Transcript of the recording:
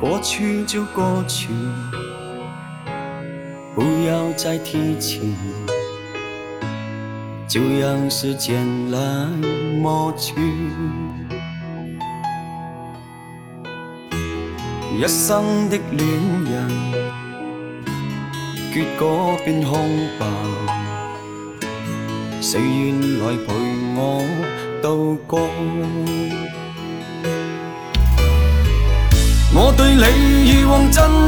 过去就过去，不要再提起，就让时间来抹去。一生的恋人，结果变空白，谁愿来陪我度过？我对你以往真心。